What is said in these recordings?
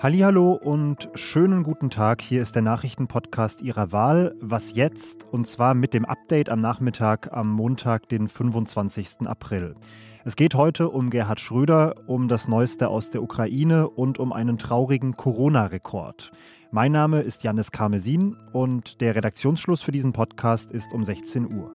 Hallo und schönen guten Tag. Hier ist der Nachrichtenpodcast Ihrer Wahl. Was jetzt? Und zwar mit dem Update am Nachmittag am Montag, den 25. April. Es geht heute um Gerhard Schröder, um das Neueste aus der Ukraine und um einen traurigen Corona-Rekord. Mein Name ist Janis Karmesin und der Redaktionsschluss für diesen Podcast ist um 16 Uhr.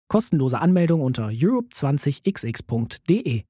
Kostenlose Anmeldung unter europe20xx.de.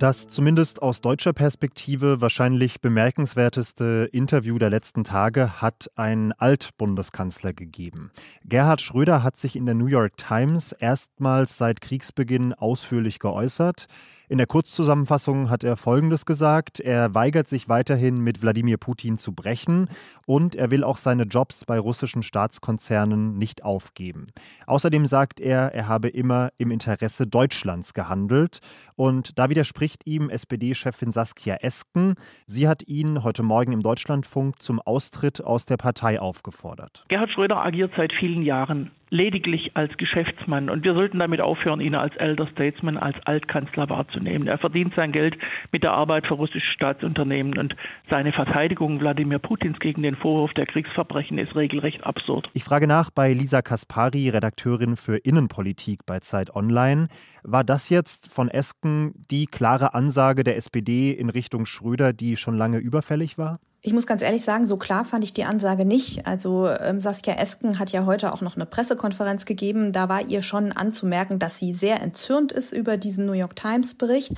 Das zumindest aus deutscher Perspektive wahrscheinlich bemerkenswerteste Interview der letzten Tage hat ein Altbundeskanzler gegeben. Gerhard Schröder hat sich in der New York Times erstmals seit Kriegsbeginn ausführlich geäußert. In der Kurzzusammenfassung hat er Folgendes gesagt. Er weigert sich weiterhin mit Wladimir Putin zu brechen und er will auch seine Jobs bei russischen Staatskonzernen nicht aufgeben. Außerdem sagt er, er habe immer im Interesse Deutschlands gehandelt. Und da widerspricht ihm SPD-Chefin Saskia Esken. Sie hat ihn heute Morgen im Deutschlandfunk zum Austritt aus der Partei aufgefordert. Gerhard Schröder agiert seit vielen Jahren lediglich als Geschäftsmann. Und wir sollten damit aufhören, ihn als Elder Statesman, als Altkanzler wahrzunehmen. Er verdient sein Geld mit der Arbeit für russische Staatsunternehmen und seine Verteidigung Wladimir Putins gegen den Vorwurf der Kriegsverbrechen ist regelrecht absurd. Ich frage nach bei Lisa Kaspari, Redakteurin für Innenpolitik bei Zeit Online. War das jetzt von Esken die klare Ansage der SPD in Richtung Schröder, die schon lange überfällig war? Ich muss ganz ehrlich sagen, so klar fand ich die Ansage nicht. Also ähm, Saskia Esken hat ja heute auch noch eine Pressekonferenz gegeben. Da war ihr schon anzumerken, dass sie sehr entzürnt ist über diesen New York Times Bericht.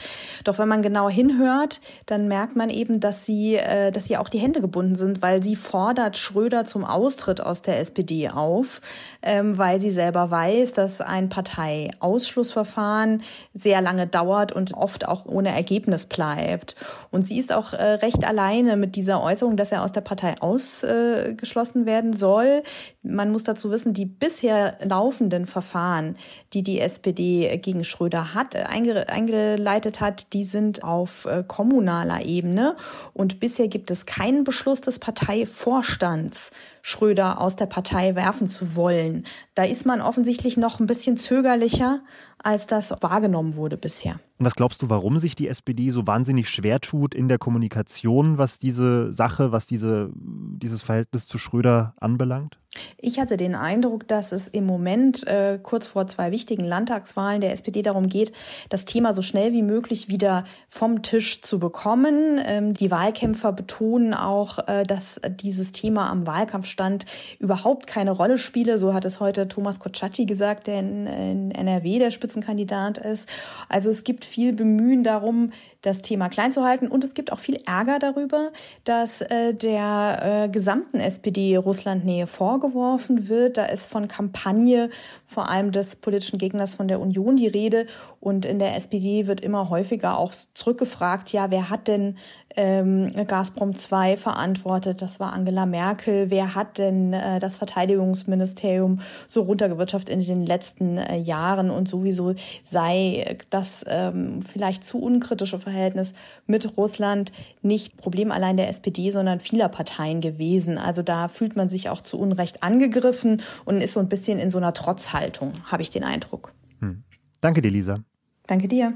Doch wenn man genau hinhört, dann merkt man eben, dass sie, äh, dass sie auch die Hände gebunden sind, weil sie fordert Schröder zum Austritt aus der SPD auf, ähm, weil sie selber weiß, dass ein Parteiausschlussverfahren sehr lange dauert und oft auch ohne Ergebnis bleibt. Und sie ist auch äh, recht alleine mit dieser Äußerung, dass er aus der Partei ausgeschlossen werden soll. Man muss dazu wissen, die bisher laufenden Verfahren, die die SPD gegen Schröder hat, eingeleitet hat, die sind auf äh, kommunaler Ebene. Und bisher gibt es keinen Beschluss des Parteivorstands, Schröder aus der Partei werfen zu wollen. Da ist man offensichtlich noch ein bisschen zögerlicher, als das wahrgenommen wurde bisher. Und was glaubst du, warum sich die SPD so wahnsinnig schwer tut in der Kommunikation, was diese Sache, was diese, dieses Verhältnis zu Schröder anbelangt? Ich hatte den Eindruck, dass es im Moment äh, kurz vor zwei wichtigen Landtagswahlen der SPD darum geht, das Thema so schnell wie möglich wieder vom Tisch zu bekommen. Ähm, die Wahlkämpfer betonen auch, äh, dass dieses Thema am Wahlkampfstand überhaupt keine Rolle spiele. So hat es heute Thomas Kotschati gesagt, der in, in NRW der Spitzenkandidat ist. Also es gibt viel Bemühen darum, das Thema klein zu halten. Und es gibt auch viel Ärger darüber, dass äh, der äh, gesamten SPD Russlandnähe vorgeworfen wird. Da ist von Kampagne vor allem des politischen Gegners von der Union die Rede. Und in der SPD wird immer häufiger auch zurückgefragt, ja, wer hat denn ähm, Gazprom 2 verantwortet? Das war Angela Merkel. Wer hat denn äh, das Verteidigungsministerium so runtergewirtschaftet in den letzten äh, Jahren? Und sowieso sei das ähm, vielleicht zu unkritische Verhältnis mit Russland nicht Problem allein der SPD, sondern vieler Parteien gewesen. Also da fühlt man sich auch zu Unrecht angegriffen und ist so ein bisschen in so einer Trotzhaltung, habe ich den Eindruck. Hm. Danke dir, Lisa. Danke dir.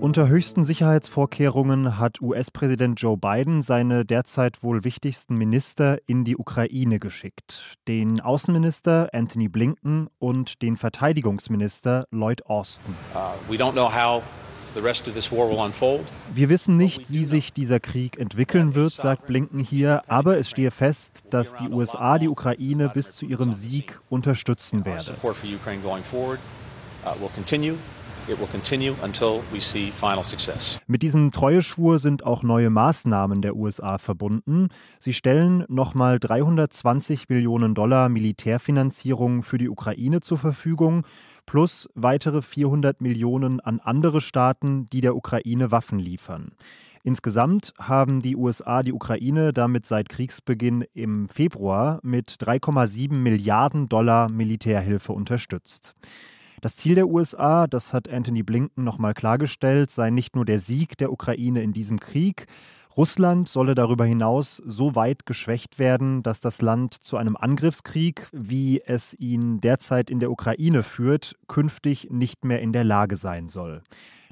Unter höchsten Sicherheitsvorkehrungen hat US-Präsident Joe Biden seine derzeit wohl wichtigsten Minister in die Ukraine geschickt. Den Außenminister Anthony Blinken und den Verteidigungsminister Lloyd Austin. Uh, wir wissen nicht, wie sich dieser Krieg entwickeln wird, sagt Blinken hier, aber es stehe fest, dass die USA die Ukraine bis zu ihrem Sieg unterstützen werde. Mit diesem Treueschwur sind auch neue Maßnahmen der USA verbunden. Sie stellen nochmal 320 Millionen Dollar Militärfinanzierung für die Ukraine zur Verfügung plus weitere 400 Millionen an andere Staaten, die der Ukraine Waffen liefern. Insgesamt haben die USA die Ukraine damit seit Kriegsbeginn im Februar mit 3,7 Milliarden Dollar Militärhilfe unterstützt. Das Ziel der USA, das hat Anthony Blinken nochmal klargestellt, sei nicht nur der Sieg der Ukraine in diesem Krieg, Russland solle darüber hinaus so weit geschwächt werden, dass das Land zu einem Angriffskrieg, wie es ihn derzeit in der Ukraine führt, künftig nicht mehr in der Lage sein soll.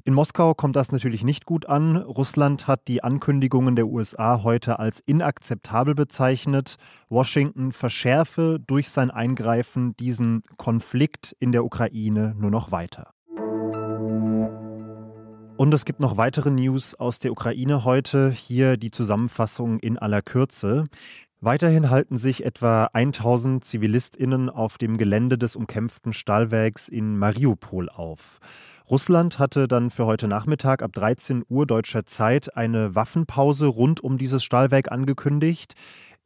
In Moskau kommt das natürlich nicht gut an. Russland hat die Ankündigungen der USA heute als inakzeptabel bezeichnet. Washington verschärfe durch sein Eingreifen diesen Konflikt in der Ukraine nur noch weiter. Und es gibt noch weitere News aus der Ukraine heute. Hier die Zusammenfassung in aller Kürze. Weiterhin halten sich etwa 1000 Zivilistinnen auf dem Gelände des umkämpften Stahlwerks in Mariupol auf. Russland hatte dann für heute Nachmittag ab 13 Uhr deutscher Zeit eine Waffenpause rund um dieses Stahlwerk angekündigt.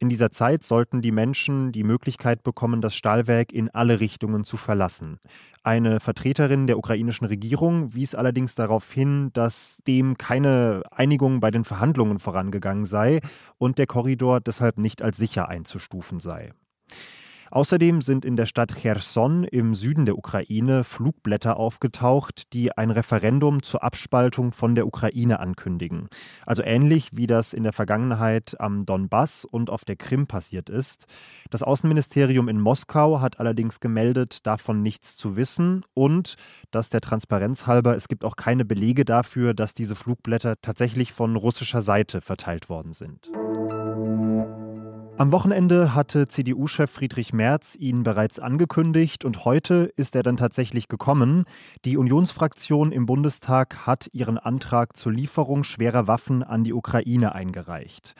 In dieser Zeit sollten die Menschen die Möglichkeit bekommen, das Stahlwerk in alle Richtungen zu verlassen. Eine Vertreterin der ukrainischen Regierung wies allerdings darauf hin, dass dem keine Einigung bei den Verhandlungen vorangegangen sei und der Korridor deshalb nicht als sicher einzustufen sei. Außerdem sind in der Stadt Cherson im Süden der Ukraine Flugblätter aufgetaucht, die ein Referendum zur Abspaltung von der Ukraine ankündigen. Also ähnlich wie das in der Vergangenheit am Donbass und auf der Krim passiert ist. Das Außenministerium in Moskau hat allerdings gemeldet, davon nichts zu wissen und dass der Transparenz halber, es gibt auch keine Belege dafür, dass diese Flugblätter tatsächlich von russischer Seite verteilt worden sind. Am Wochenende hatte CDU-Chef Friedrich Merz ihn bereits angekündigt und heute ist er dann tatsächlich gekommen. Die Unionsfraktion im Bundestag hat ihren Antrag zur Lieferung schwerer Waffen an die Ukraine eingereicht.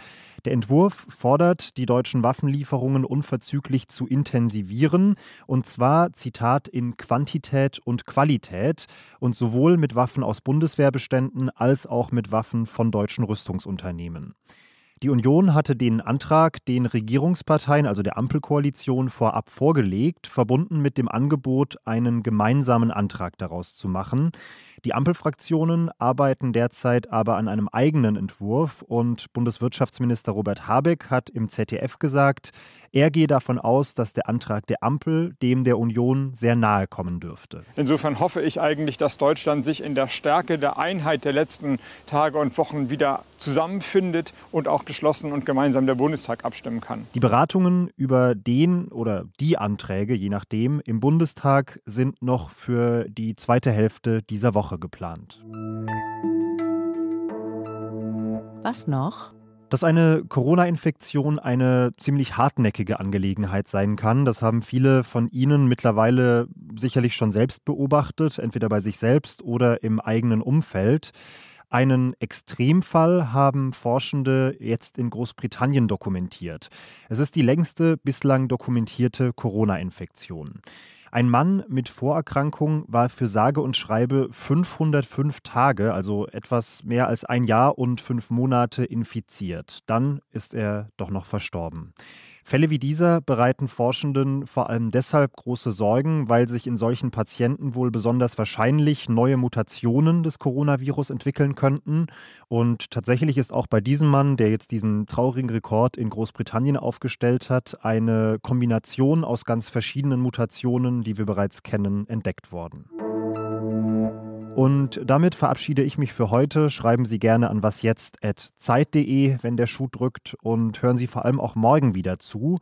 Der Entwurf fordert, die deutschen Waffenlieferungen unverzüglich zu intensivieren, und zwar, Zitat, in Quantität und Qualität und sowohl mit Waffen aus Bundeswehrbeständen als auch mit Waffen von deutschen Rüstungsunternehmen. Die Union hatte den Antrag den Regierungsparteien, also der Ampelkoalition, vorab vorgelegt, verbunden mit dem Angebot, einen gemeinsamen Antrag daraus zu machen. Die Ampelfraktionen arbeiten derzeit aber an einem eigenen Entwurf und Bundeswirtschaftsminister Robert Habeck hat im ZDF gesagt, er gehe davon aus, dass der Antrag der Ampel dem der Union sehr nahe kommen dürfte. Insofern hoffe ich eigentlich, dass Deutschland sich in der Stärke der Einheit der letzten Tage und Wochen wieder zusammenfindet und auch geschlossen und gemeinsam der Bundestag abstimmen kann. Die Beratungen über den oder die Anträge, je nachdem, im Bundestag sind noch für die zweite Hälfte dieser Woche Woche geplant. Was noch? Dass eine Corona-Infektion eine ziemlich hartnäckige Angelegenheit sein kann, das haben viele von Ihnen mittlerweile sicherlich schon selbst beobachtet, entweder bei sich selbst oder im eigenen Umfeld. Einen Extremfall haben Forschende jetzt in Großbritannien dokumentiert. Es ist die längste bislang dokumentierte Corona-Infektion. Ein Mann mit Vorerkrankung war für sage und schreibe 505 Tage, also etwas mehr als ein Jahr und fünf Monate infiziert. Dann ist er doch noch verstorben. Fälle wie dieser bereiten Forschenden vor allem deshalb große Sorgen, weil sich in solchen Patienten wohl besonders wahrscheinlich neue Mutationen des Coronavirus entwickeln könnten. Und tatsächlich ist auch bei diesem Mann, der jetzt diesen traurigen Rekord in Großbritannien aufgestellt hat, eine Kombination aus ganz verschiedenen Mutationen, die wir bereits kennen, entdeckt worden. Und damit verabschiede ich mich für heute. Schreiben Sie gerne an wasjetzt.zeit.de, wenn der Schuh drückt und hören Sie vor allem auch morgen wieder zu.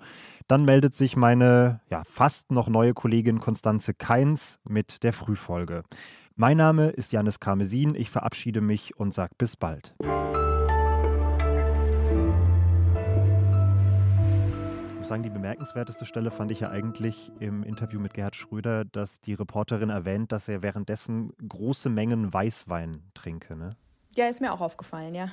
Dann meldet sich meine ja, fast noch neue Kollegin Konstanze Keins mit der Frühfolge. Mein Name ist Janis Karmesin. Ich verabschiede mich und sage bis bald. Muss sagen, die bemerkenswerteste Stelle fand ich ja eigentlich im Interview mit Gerhard Schröder, dass die Reporterin erwähnt, dass er währenddessen große Mengen Weißwein trinke. Ne? Ja, ist mir auch aufgefallen, ja.